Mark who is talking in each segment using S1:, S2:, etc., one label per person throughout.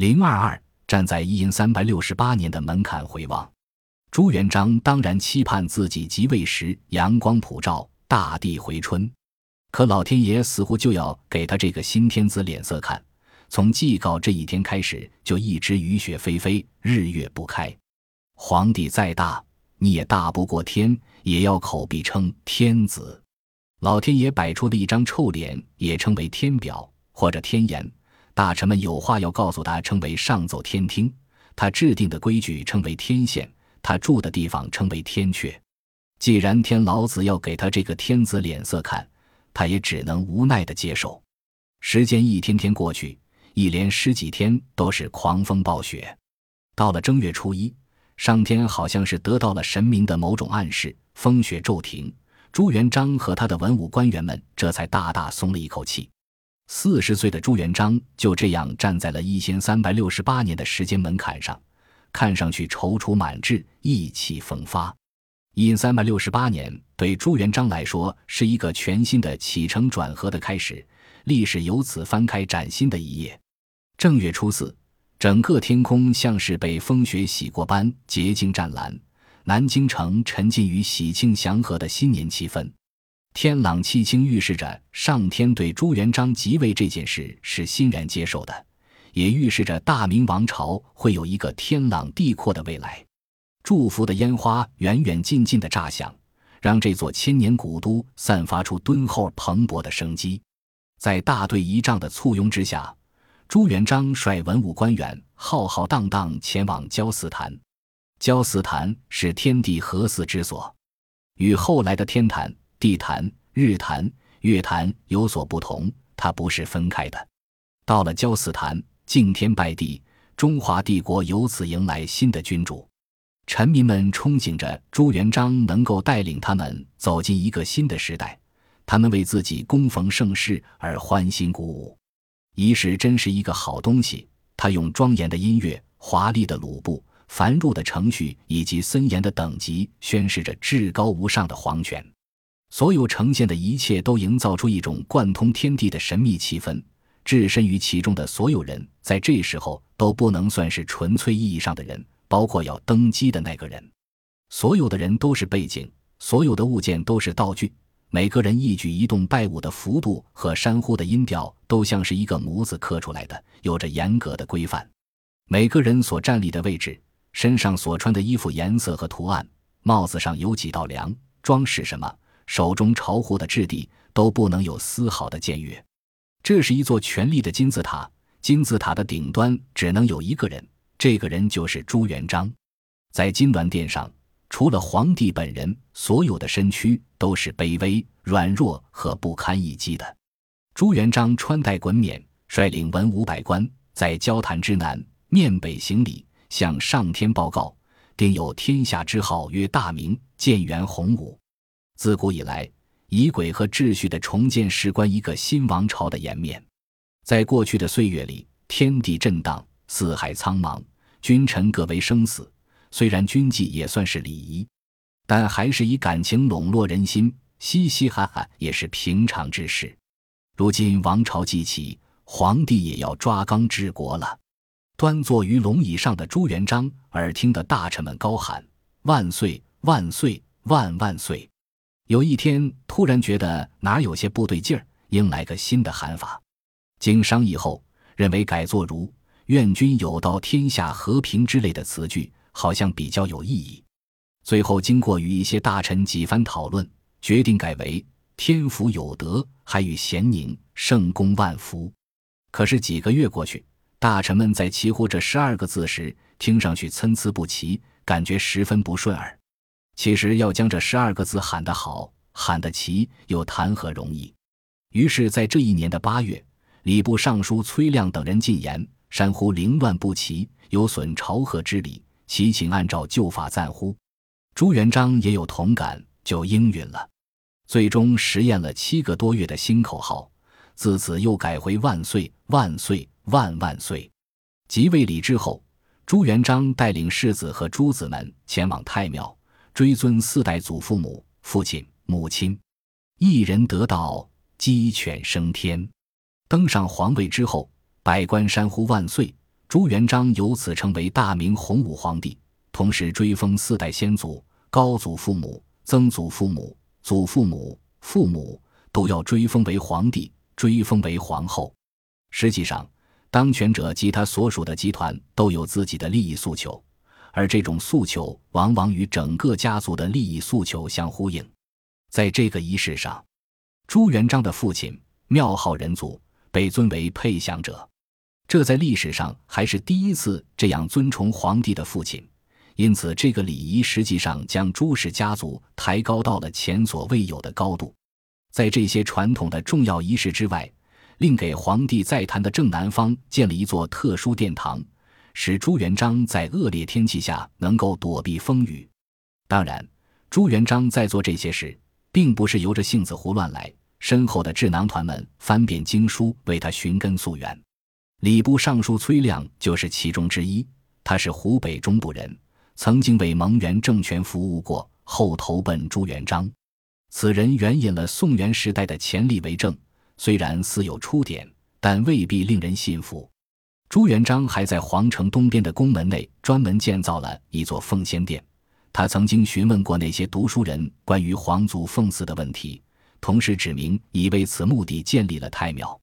S1: 零二二站在一银三百六十八年的门槛回望，朱元璋当然期盼自己即位时阳光普照，大地回春。可老天爷似乎就要给他这个新天子脸色看，从祭告这一天开始，就一直雨雪霏霏，日月不开。皇帝再大，你也大不过天，也要口必称天子。老天爷摆出的一张臭脸，也称为天表或者天言。大臣们有话要告诉他，称为上奏天听；他制定的规矩称为天宪；他住的地方称为天阙。既然天老子要给他这个天子脸色看，他也只能无奈的接受。时间一天天过去，一连十几天都是狂风暴雪。到了正月初一，上天好像是得到了神明的某种暗示，风雪骤停。朱元璋和他的文武官员们这才大大松了一口气。四十岁的朱元璋就这样站在了一千三百六十八年的时间门槛上，看上去踌躇满志，意气风发。一三百六十八年对朱元璋来说是一个全新的起承转合的开始，历史由此翻开崭新的一页。正月初四，整个天空像是被风雪洗过般洁净湛蓝，南京城沉浸于喜庆祥和的新年气氛。天朗气清，预示着上天对朱元璋即位这件事是欣然接受的，也预示着大明王朝会有一个天朗地阔的未来。祝福的烟花远远近近的炸响，让这座千年古都散发出敦厚蓬勃的生机。在大队仪仗的簇拥之下，朱元璋率文武官员浩浩荡荡前往交寺坛。交寺坛是天地合祀之所，与后来的天坛、地坛、日坛、月坛有所不同，它不是分开的。到了交寺坛，敬天拜地，中华帝国由此迎来新的君主。臣民们憧憬着朱元璋能够带领他们走进一个新的时代，他们为自己恭逢盛世而欢欣鼓舞。仪式真是一个好东西，他用庄严的音乐、华丽的鲁布、繁缛的程序以及森严的等级，宣示着至高无上的皇权。所有呈现的一切都营造出一种贯通天地的神秘气氛。置身于其中的所有人，在这时候都不能算是纯粹意义上的人。包括要登基的那个人，所有的人都是背景，所有的物件都是道具，每个人一举一动、拜舞的幅度和山呼的音调，都像是一个模子刻出来的，有着严格的规范。每个人所站立的位置、身上所穿的衣服颜色和图案、帽子上有几道梁、装饰什么、手中朝壶的质地，都不能有丝毫的僭越。这是一座权力的金字塔，金字塔的顶端只能有一个人。这个人就是朱元璋，在金銮殿上，除了皇帝本人，所有的身躯都是卑微、软弱和不堪一击的。朱元璋穿戴衮冕，率领文武百官在交坛之南面北行礼，向上天报告：定有天下之号曰大明，建元洪武。自古以来，仪轨和秩序的重建事关一个新王朝的颜面。在过去的岁月里，天地震荡，四海苍茫。君臣各为生死，虽然军纪也算是礼仪，但还是以感情笼络人心，嘻嘻哈哈也是平常之事。如今王朝既起，皇帝也要抓纲治国了。端坐于龙椅上的朱元璋，耳听的大臣们高喊：“万岁，万岁，万万岁！”有一天，突然觉得哪有些不对劲儿，应来个新的喊法。经商议后，认为改作如。愿君有道，天下和平之类的词句，好像比较有意义。最后经过与一些大臣几番讨论，决定改为“天福有德，还与咸宁，圣公万福”。可是几个月过去，大臣们在齐呼这十二个字时，听上去参差不齐，感觉十分不顺耳。其实要将这十二个字喊得好、喊得齐，又谈何容易？于是，在这一年的八月，礼部尚书崔亮等人进言。山呼凌乱不齐，有损朝贺之礼，其请按照旧法暂呼。朱元璋也有同感，就应允了。最终实验了七个多月的新口号，自此又改回万岁万岁万万岁。即位礼之后，朱元璋带领世子和诸子们前往太庙，追尊四代祖父母、父亲、母亲，一人得道，鸡犬升天。登上皇位之后。百官山呼万岁，朱元璋由此成为大明洪武皇帝，同时追封四代先祖、高祖父母、曾祖父母、祖父母、父母都要追封为皇帝，追封为皇后。实际上，当权者及他所属的集团都有自己的利益诉求，而这种诉求往往与整个家族的利益诉求相呼应。在这个仪式上，朱元璋的父亲庙号仁祖，被尊为配享者。这在历史上还是第一次这样尊崇皇帝的父亲，因此这个礼仪实际上将朱氏家族抬高到了前所未有的高度。在这些传统的重要仪式之外，另给皇帝在坛的正南方建了一座特殊殿堂，使朱元璋在恶劣天气下能够躲避风雨。当然，朱元璋在做这些事，并不是由着性子胡乱来，身后的智囊团们翻遍经书为他寻根溯源。礼部尚书崔亮就是其中之一。他是湖北中部人，曾经为蒙元政权服务过，后投奔朱元璋。此人援引了宋元时代的前例为证，虽然似有出典，但未必令人信服。朱元璋还在皇城东边的宫门内专门建造了一座奉先殿。他曾经询问过那些读书人关于皇族奉祀的问题，同时指明已为此目的建立了太庙。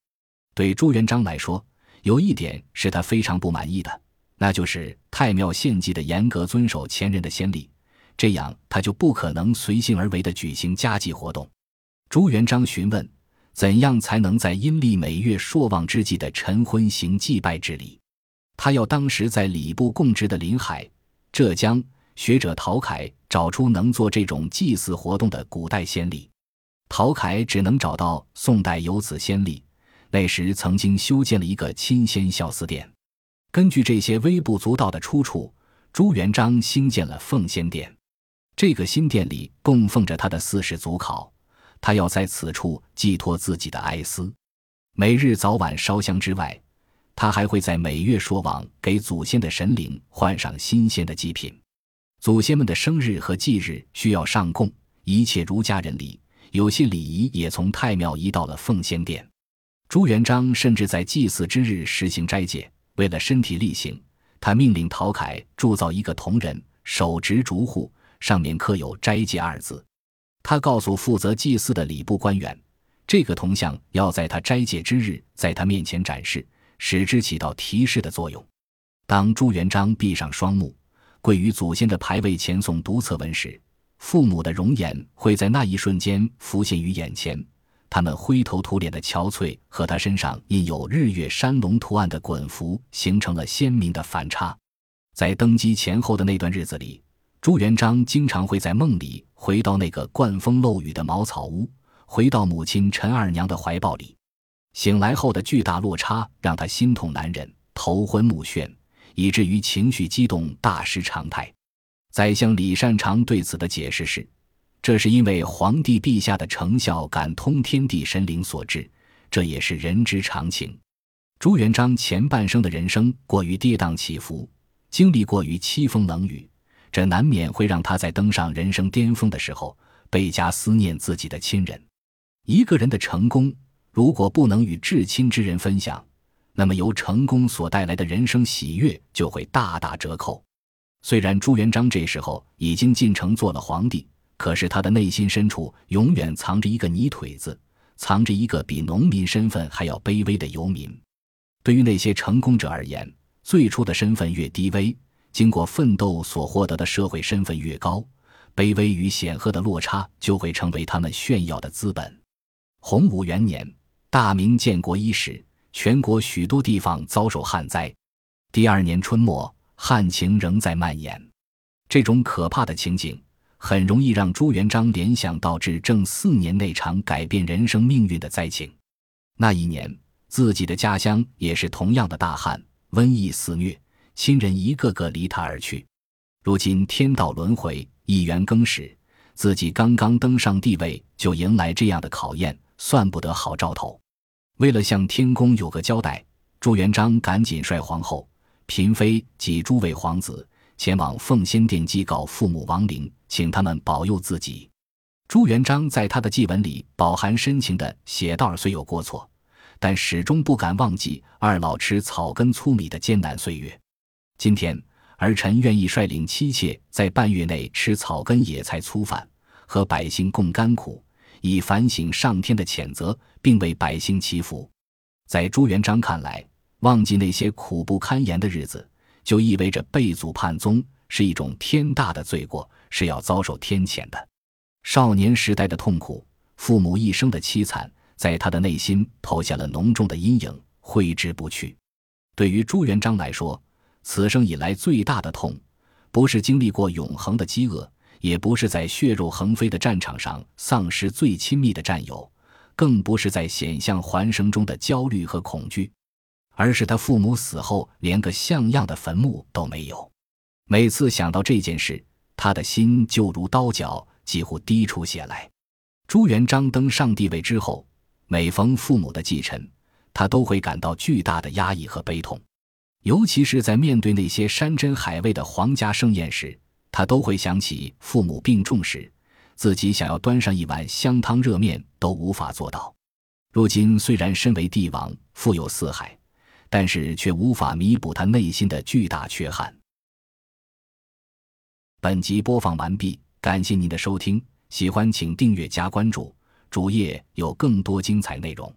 S1: 对朱元璋来说，有一点是他非常不满意的，那就是太庙献祭的严格遵守前人的先例，这样他就不可能随心而为地举行家祭活动。朱元璋询问，怎样才能在阴历每月朔望之际的晨昏行祭拜之礼？他要当时在礼部供职的临海、浙江学者陶凯找出能做这种祭祀活动的古代先例。陶凯只能找到宋代有此先例。那时曾经修建了一个亲仙孝思殿，根据这些微不足道的出处，朱元璋兴建了奉先殿。这个新殿里供奉着他的四世祖考，他要在此处寄托自己的哀思。每日早晚烧香之外，他还会在每月朔望给祖先的神灵换上新鲜的祭品。祖先们的生日和忌日需要上供，一切儒家人礼，有些礼仪也从太庙移到了奉先殿。朱元璋甚至在祭祀之日实行斋戒，为了身体力行，他命令陶凯铸造一个铜人，手执竹户，上面刻有“斋戒”二字。他告诉负责祭祀的礼部官员，这个铜像要在他斋戒之日在他面前展示，使之起到提示的作用。当朱元璋闭上双目，跪于祖先的牌位前诵读策文时，父母的容颜会在那一瞬间浮现于眼前。他们灰头土脸的憔悴和他身上印有日月山龙图案的衮服形成了鲜明的反差。在登基前后的那段日子里，朱元璋经常会在梦里回到那个灌风漏雨的茅草屋，回到母亲陈二娘的怀抱里。醒来后的巨大落差让他心痛难忍，头昏目眩，以至于情绪激动，大失常态。宰相李善长对此的解释是。这是因为皇帝陛下的成效感通天地神灵所致，这也是人之常情。朱元璋前半生的人生过于跌宕起伏，经历过于凄风冷雨，这难免会让他在登上人生巅峰的时候倍加思念自己的亲人。一个人的成功如果不能与至亲之人分享，那么由成功所带来的人生喜悦就会大打折扣。虽然朱元璋这时候已经进城做了皇帝。可是他的内心深处永远藏着一个泥腿子，藏着一个比农民身份还要卑微的游民。对于那些成功者而言，最初的身份越低微，经过奋斗所获得的社会身份越高，卑微与显赫的落差就会成为他们炫耀的资本。洪武元年，大明建国伊始，全国许多地方遭受旱灾。第二年春末，旱情仍在蔓延。这种可怕的情景。很容易让朱元璋联想到至正四年那场改变人生命运的灾情。那一年，自己的家乡也是同样的大旱，瘟疫肆虐，亲人一个个离他而去。如今天道轮回，一元更始，自己刚刚登上帝位，就迎来这样的考验，算不得好兆头。为了向天公有个交代，朱元璋赶紧率皇后、嫔妃及诸位皇子。前往奉先殿祭告父母亡灵，请他们保佑自己。朱元璋在他的祭文里饱含深情地写道：“虽有过错，但始终不敢忘记二老吃草根粗米的艰难岁月。今天，儿臣愿意率领妻妾在半月内吃草根野菜粗饭，和百姓共甘苦，以反省上天的谴责，并为百姓祈福。在朱元璋看来，忘记那些苦不堪言的日子，就意味着背祖叛宗，是一种天大的罪过，是要遭受天谴的。少年时代的痛苦，父母一生的凄惨。在他的内心投下了浓重的阴影，挥之不去。对于朱元璋来说，此生以来最大的痛，不是经历过永恒的饥饿，也不是在血肉横飞的战场上丧失最亲密的战友，更不是在险象环生中的焦虑和恐惧，而是他父母死后连个像样的坟墓都没有。每次想到这件事，他的心就如刀绞，几乎滴出血来。朱元璋登上帝位之后。每逢父母的继承，他都会感到巨大的压抑和悲痛，尤其是在面对那些山珍海味的皇家盛宴时，他都会想起父母病重时，自己想要端上一碗香汤热面都无法做到。如今虽然身为帝王，富有四海，但是却无法弥补他内心的巨大缺憾。本集播放完毕，感谢您的收听，喜欢请订阅加关注。主页有更多精彩内容。